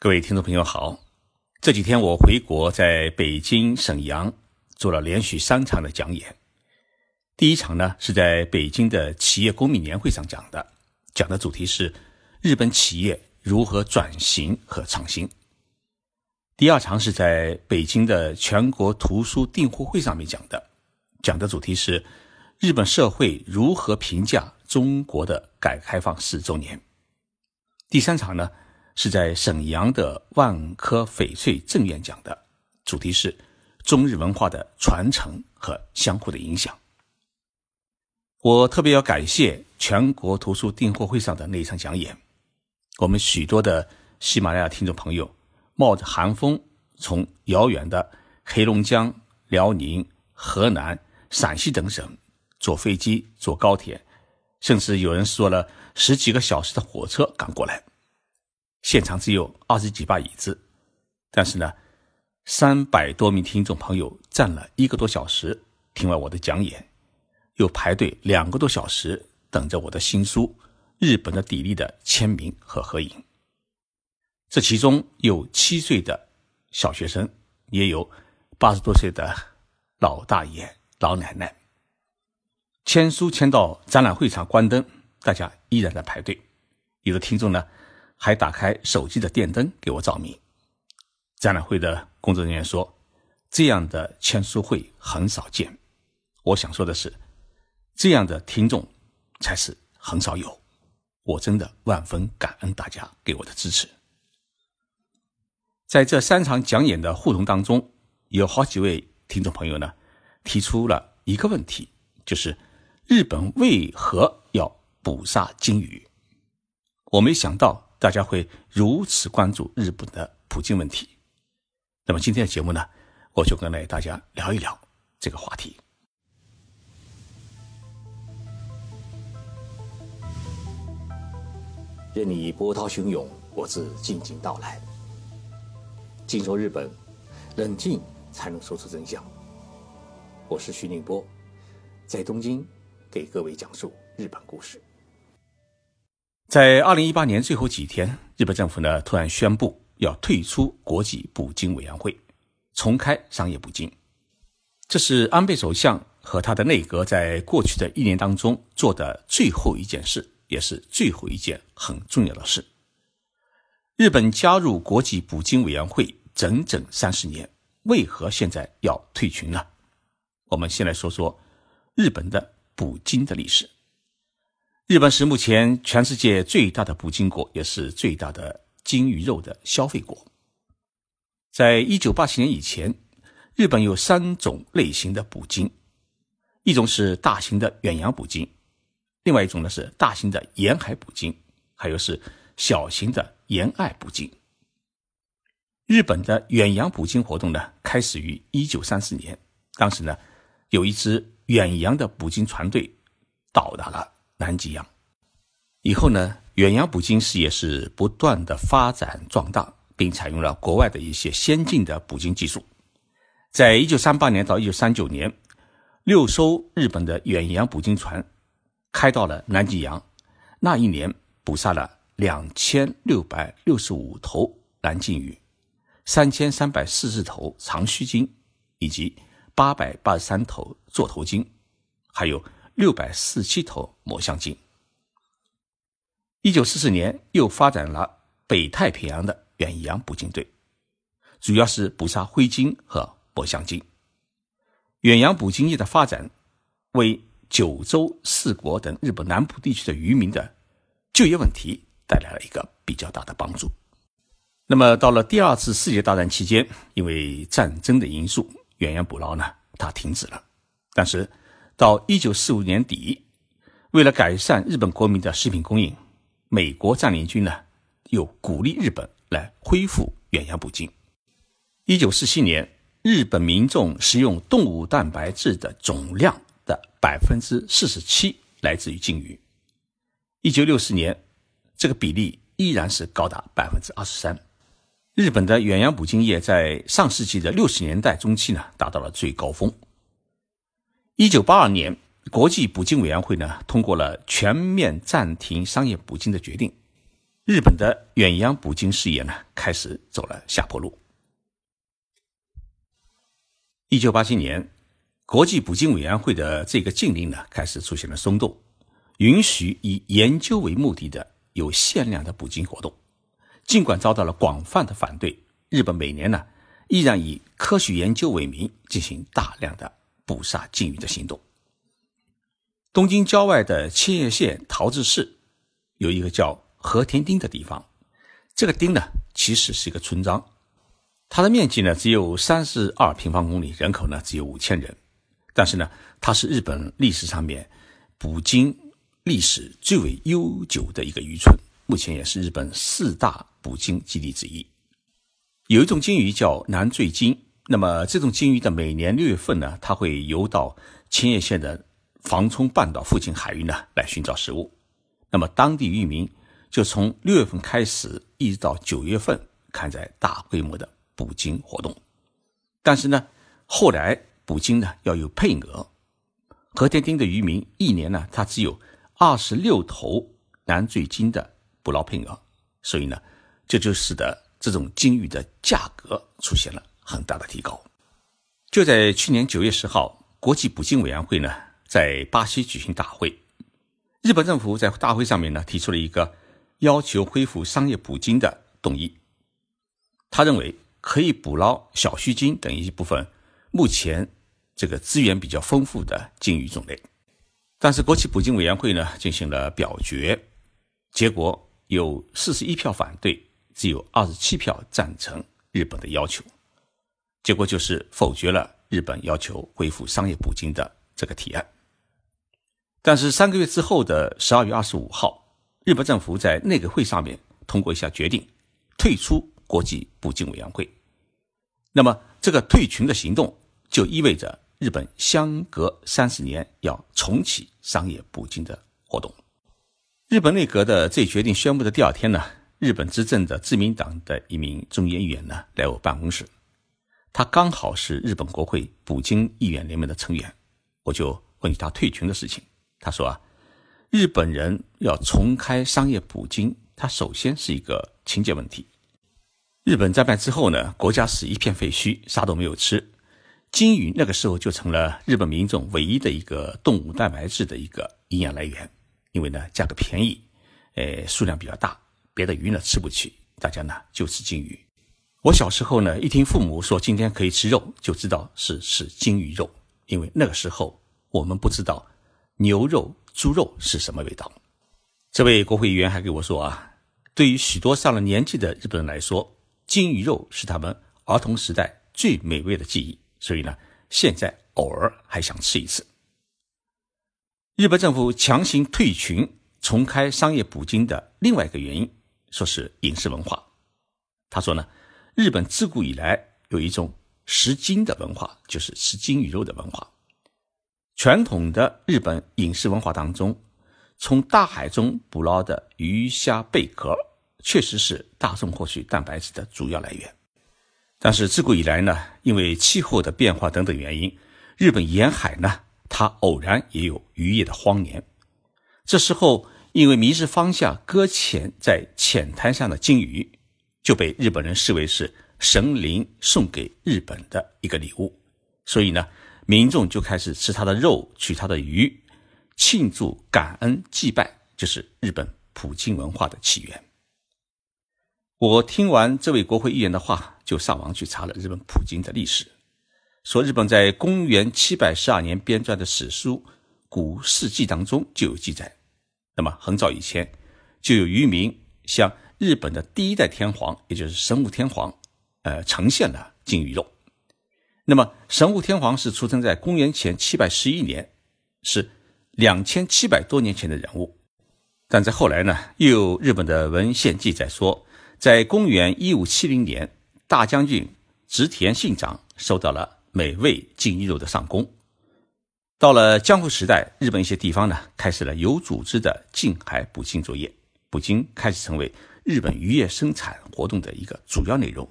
各位听众朋友好，这几天我回国，在北京、沈阳做了连续三场的讲演。第一场呢是在北京的企业公民年会上讲的，讲的主题是日本企业如何转型和创新。第二场是在北京的全国图书订货会上面讲的，讲的主题是日本社会如何评价中国的改革开放四周年。第三场呢？是在沈阳的万科翡翠正院讲的，主题是中日文化的传承和相互的影响。我特别要感谢全国图书订货会上的那一场讲演，我们许多的喜马拉雅听众朋友冒着寒风从遥远的黑龙江、辽宁、河南、陕西等省坐飞机、坐高铁，甚至有人坐了十几个小时的火车赶过来。现场只有二十几把椅子，但是呢，三百多名听众朋友站了一个多小时，听完我的讲演，又排队两个多小时等着我的新书《日本的砥砺》的签名和合影。这其中有七岁的小学生，也有八十多岁的老大爷、老奶奶。签书签到展览会场关灯，大家依然在排队。有的听众呢。还打开手机的电灯给我照明。展览会的工作人员说：“这样的签书会很少见。”我想说的是，这样的听众才是很少有。我真的万分感恩大家给我的支持。在这三场讲演的互动当中，有好几位听众朋友呢提出了一个问题，就是日本为何要捕杀鲸鱼？我没想到。大家会如此关注日本的普京问题，那么今天的节目呢，我就跟来大家聊一聊这个话题。任你波涛汹涌，我自静静到来。静说日本，冷静才能说出真相。我是徐宁波，在东京给各位讲述日本故事。在二零一八年最后几天，日本政府呢突然宣布要退出国际捕鲸委员会，重开商业捕鲸。这是安倍首相和他的内阁在过去的一年当中做的最后一件事，也是最后一件很重要的事。日本加入国际捕鲸委员会整整三十年，为何现在要退群呢？我们先来说说日本的捕鲸的历史。日本是目前全世界最大的捕鲸国，也是最大的鲸鱼肉的消费国。在一九八七年以前，日本有三种类型的捕鲸，一种是大型的远洋捕鲸，另外一种呢是大型的沿海捕鲸，还有是小型的沿岸捕鲸。日本的远洋捕鲸活动呢，开始于一九三四年，当时呢，有一支远洋的捕鲸船队到达了。南极洋以后呢，远洋捕鲸事业是不断的发展壮大，并采用了国外的一些先进的捕鲸技术。在一九三八年到一九三九年，六艘日本的远洋捕鲸船开到了南极洋，那一年捕杀了两千六百六十五头蓝鲸鱼，三千三百四十头长须鲸，以及八百八十三头座头鲸，还有。六百四七头抹香鲸。一九四四年，又发展了北太平洋的远洋捕鲸队，主要是捕杀灰鲸和抹香鲸。远洋捕鲸业的发展，为九州四国等日本南部地区的渔民的就业问题带来了一个比较大的帮助。那么，到了第二次世界大战期间，因为战争的因素，远洋捕捞呢，它停止了。但是，到一九四五年底，为了改善日本国民的食品供应，美国占领军呢又鼓励日本来恢复远洋捕鲸。一九四七年，日本民众食用动物蛋白质的总量的百分之四十七来自于鲸鱼。一九六四年，这个比例依然是高达百分之二十三。日本的远洋捕鲸业在上世纪的六十年代中期呢达到了最高峰。一九八二年，国际捕鲸委员会呢通过了全面暂停商业捕鲸的决定，日本的远洋捕鲸事业呢开始走了下坡路。一九八七年，国际捕鲸委员会的这个禁令呢开始出现了松动，允许以研究为目的的有限量的捕鲸活动。尽管遭到了广泛的反对，日本每年呢依然以科学研究为名进行大量的捕杀鲸鱼的行动。东京郊外的千叶县桃子市有一个叫和田町的地方，这个町呢其实是一个村庄。它的面积呢只有三十二平方公里，人口呢只有五千人，但是呢，它是日本历史上面捕鲸历史最为悠久的一个渔村，目前也是日本四大捕鲸基地之一。有一种鲸鱼叫南坠鲸，那么这种鲸鱼的每年六月份呢，它会游到千叶县的防冲半岛附近海域呢来寻找食物，那么当地渔民就从六月份开始，一直到九月份，看在大规模的。捕鲸活动，但是呢，后来捕鲸呢要有配额，和田町的渔民一年呢他只有二十六头南坠鲸的捕捞配额，所以呢，这就使得这种鲸鱼的价格出现了很大的提高。就在去年九月十号，国际捕鲸委员会呢在巴西举行大会，日本政府在大会上面呢提出了一个要求恢复商业捕鲸的动议，他认为。可以捕捞小须鲸等一部分目前这个资源比较丰富的鲸鱼种类，但是国际捕鲸委员会呢进行了表决，结果有四十一票反对，只有二十七票赞成日本的要求，结果就是否决了日本要求恢复商业捕鲸的这个提案。但是三个月之后的十二月二十五号，日本政府在内阁会上面通过一下决定，退出。国际捕鲸委员会，那么这个退群的行动就意味着日本相隔三十年要重启商业捕鲸的活动。日本内阁的这一决定宣布的第二天呢，日本执政的自民党的一名众议员呢来我办公室，他刚好是日本国会捕鲸议员联盟的成员，我就问他退群的事情。他说啊，日本人要重开商业捕鲸，它首先是一个情节问题。日本战败之后呢，国家是一片废墟，啥都没有吃。鲸鱼那个时候就成了日本民众唯一的一个动物蛋白质的一个营养来源，因为呢价格便宜，呃数量比较大，别的鱼呢吃不起，大家呢就吃鲸鱼。我小时候呢一听父母说今天可以吃肉，就知道是吃鲸鱼肉，因为那个时候我们不知道牛肉、猪肉是什么味道。这位国会议员还给我说啊，对于许多上了年纪的日本人来说。鲸鱼肉是他们儿童时代最美味的记忆，所以呢，现在偶尔还想吃一次。日本政府强行退群、重开商业捕鲸的另外一个原因，说是饮食文化。他说呢，日本自古以来有一种食鲸的文化，就是吃鲸鱼肉的文化。传统的日本饮食文化当中，从大海中捕捞的鱼虾贝壳。确实是大众获取蛋白质的主要来源，但是自古以来呢，因为气候的变化等等原因，日本沿海呢，它偶然也有渔业的荒年。这时候，因为迷失方向搁浅在浅滩上的鲸鱼，就被日本人视为是神灵送给日本的一个礼物，所以呢，民众就开始吃它的肉，取它的鱼，庆祝、感恩、祭拜，就是日本普京文化的起源。我听完这位国会议员的话，就上网去查了日本普京的历史，说日本在公元七百十二年编撰的史书《古事记》当中就有记载。那么很早以前，就有渔民向日本的第一代天皇，也就是神武天皇，呃，呈现了金鱼肉。那么神武天皇是出生在公元前七百十一年，是两千七百多年前的人物。但在后来呢，又有日本的文献记载说。在公元一五七零年，大将军植田信长收到了美味金鱼肉的上供。到了江户时代，日本一些地方呢开始了有组织的近海捕鲸作业，捕鲸开始成为日本渔业生产活动的一个主要内容，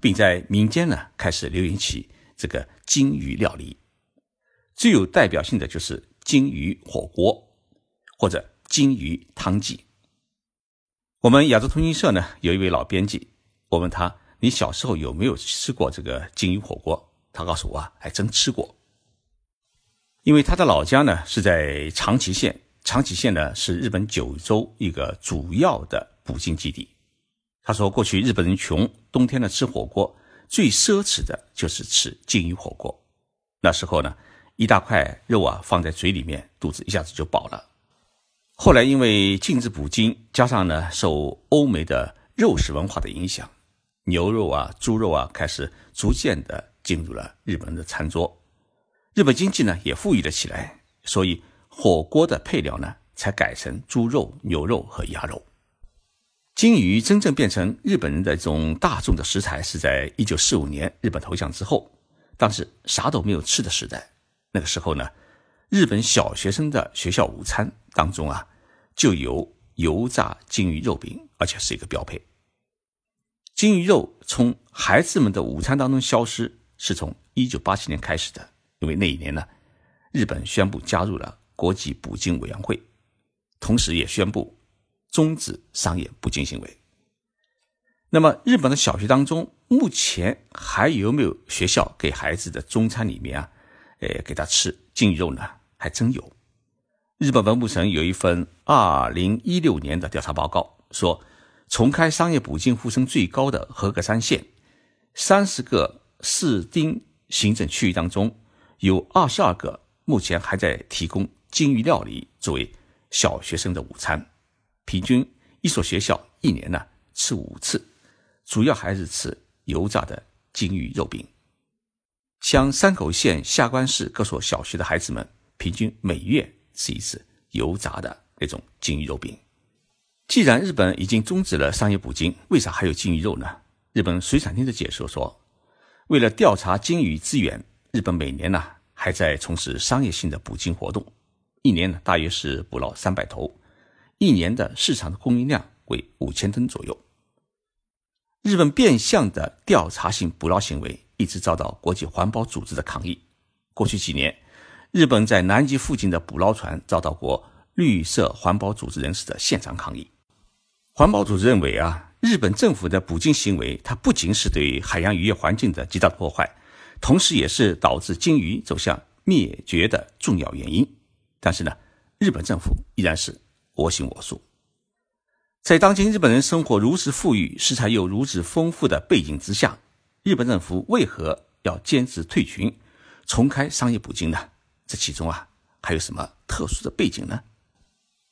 并在民间呢开始流行起这个金鱼料理。最有代表性的就是金鱼火锅或者金鱼汤剂。我们亚洲通讯社呢有一位老编辑，我问他：“你小时候有没有吃过这个金鱼火锅？”他告诉我啊，还真吃过。因为他的老家呢是在长崎县，长崎县呢是日本九州一个主要的捕鲸基地。他说，过去日本人穷，冬天呢吃火锅最奢侈的就是吃鲸鱼火锅。那时候呢，一大块肉啊放在嘴里面，肚子一下子就饱了。后来因为禁止捕鲸，加上呢受欧美的肉食文化的影响，牛肉啊、猪肉啊开始逐渐的进入了日本的餐桌，日本经济呢也富裕了起来，所以火锅的配料呢才改成猪肉、牛肉和鸭肉。金鱼真正变成日本人的这种大众的食材，是在一九四五年日本投降之后，当时啥都没有吃的时代。那个时候呢，日本小学生的学校午餐当中啊，就有油炸金鱼肉饼，而且是一个标配。金鱼肉从孩子们的午餐当中消失，是从一九八七年开始的，因为那一年呢，日本宣布加入了国际捕鲸委员会，同时也宣布。终止商业捕鲸行为。那么，日本的小学当中，目前还有没有学校给孩子的中餐里面啊，呃，给他吃鲸鱼肉呢？还真有。日本文部省有一份二零一六年的调查报告说，重开商业捕鲸呼声最高的和歌山县，三十个市町行政区域当中，有二十二个目前还在提供鲸鱼料理作为小学生的午餐。平均一所学校一年呢吃五次，主要还是吃油炸的金鱼肉饼。像山口县下关市各所小学的孩子们，平均每月吃一次油炸的那种金鱼肉饼。既然日本已经终止了商业捕鲸，为啥还有金鱼肉呢？日本水产厅的解说说，为了调查鲸鱼资源，日本每年呢还在从事商业性的捕鲸活动，一年呢大约是捕捞三百头。一年的市场的供应量为五千吨左右。日本变相的调查性捕捞行为一直遭到国际环保组织的抗议。过去几年，日本在南极附近的捕捞船遭到过绿色环保组织人士的现场抗议。环保组织认为啊，日本政府的捕鲸行为，它不仅是对海洋渔业环境的极大破坏，同时也是导致鲸鱼走向灭绝的重要原因。但是呢，日本政府依然是。我行我素，在当今日本人生活如此富裕、食材又如此丰富的背景之下，日本政府为何要坚持退群、重开商业捕鲸呢？这其中啊，还有什么特殊的背景呢？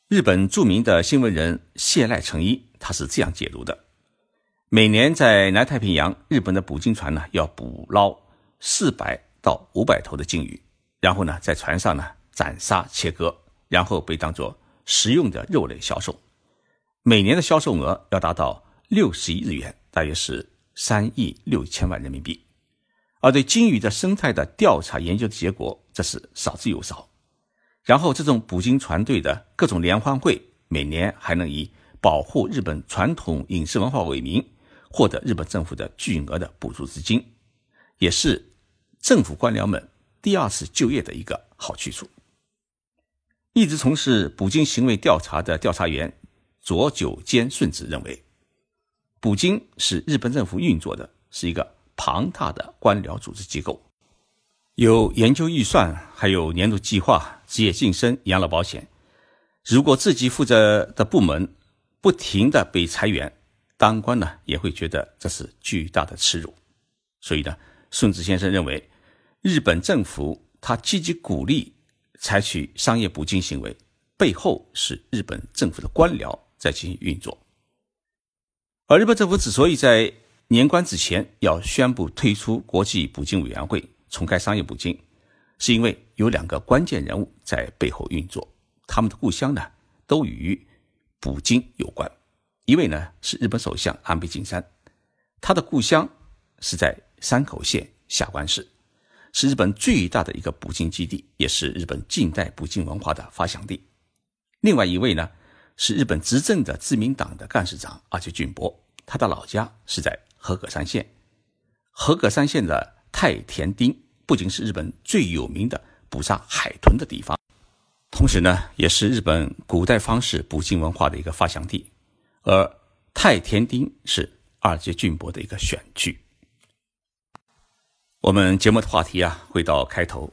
日本著名的新闻人谢赖成一他是这样解读的：每年在南太平洋，日本的捕鲸船呢要捕捞四百到五百头的鲸鱼，然后呢在船上呢斩杀切割，然后被当作食用的肉类销售，每年的销售额要达到六十亿日元，大约是三亿六千万人民币。而对鲸鱼的生态的调查研究的结果，这是少之又少。然后，这种捕鲸船队的各种联欢会，每年还能以保护日本传统饮食文化为名，获得日本政府的巨额的补助资金，也是政府官僚们第二次就业的一个好去处。一直从事捕鲸行为调查的调查员佐久间顺子认为，捕鲸是日本政府运作的是一个庞大的官僚组织机构，有研究预算，还有年度计划、职业晋升、养老保险。如果自己负责的部门不停的被裁员，当官呢也会觉得这是巨大的耻辱。所以呢，顺子先生认为，日本政府他积极鼓励。采取商业捕鲸行为，背后是日本政府的官僚在进行运作。而日本政府之所以在年关之前要宣布退出国际捕鲸委员会，重开商业捕鲸，是因为有两个关键人物在背后运作，他们的故乡呢都与捕鲸有关。一位呢是日本首相安倍晋三，他的故乡是在山口县下关市。是日本最大的一个捕鲸基地，也是日本近代捕鲸文化的发祥地。另外一位呢，是日本执政的自民党的干事长阿久俊博，他的老家是在和歌山县。和歌山县的太田町不仅是日本最有名的捕杀海豚的地方，同时呢，也是日本古代方式捕鲸文化的一个发祥地。而太田町是二阶俊博的一个选区。我们节目的话题啊，回到开头，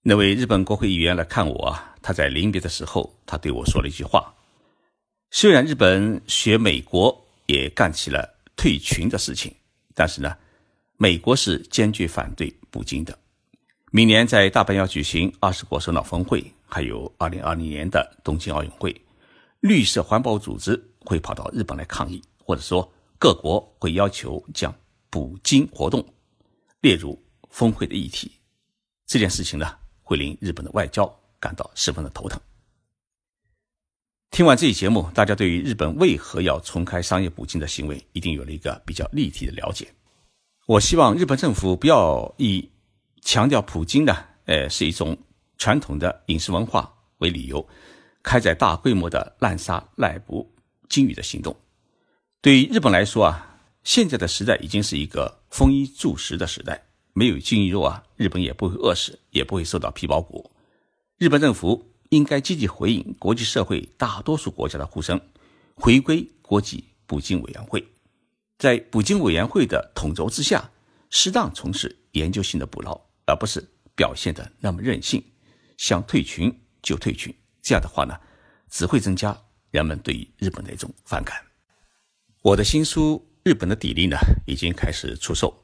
那位日本国会议员来看我啊，他在临别的时候，他对我说了一句话：虽然日本学美国也干起了退群的事情，但是呢，美国是坚决反对捕鲸的。明年在大阪要举行二十国首脑峰会，还有二零二零年的东京奥运会，绿色环保组织会跑到日本来抗议，或者说各国会要求将捕鲸活动。列入峰会的议题，这件事情呢，会令日本的外交感到十分的头疼。听完这一节目，大家对于日本为何要重开商业捕鲸的行为，一定有了一个比较立体的了解。我希望日本政府不要以强调捕鲸呢，呃，是一种传统的饮食文化为理由，开展大规模的滥杀滥捕鲸鱼的行动。对于日本来说啊。现在的时代已经是一个丰衣足食的时代，没有鲸鱼肉啊，日本也不会饿死，也不会受到皮包骨。日本政府应该积极回应国际社会大多数国家的呼声，回归国际捕鲸委员会，在捕鲸委员会的统筹之下，适当从事研究性的捕捞，而不是表现的那么任性，想退群就退群。这样的话呢，只会增加人们对于日本的一种反感。我的新书。日本的砥砺呢，已经开始出售。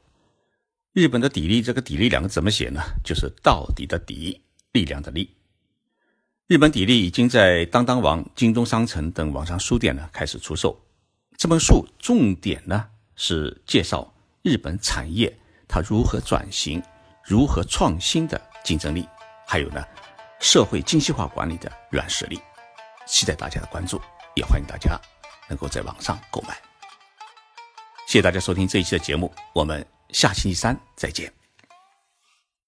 日本的砥砺，这个砥砺两个怎么写呢？就是到底的底，力量的力。日本砥砺已经在当当网、京东商城等网上书店呢开始出售。这本书重点呢是介绍日本产业它如何转型、如何创新的竞争力，还有呢社会精细化管理的软实力。期待大家的关注，也欢迎大家能够在网上购买。谢谢大家收听这一期的节目，我们下星期三再见。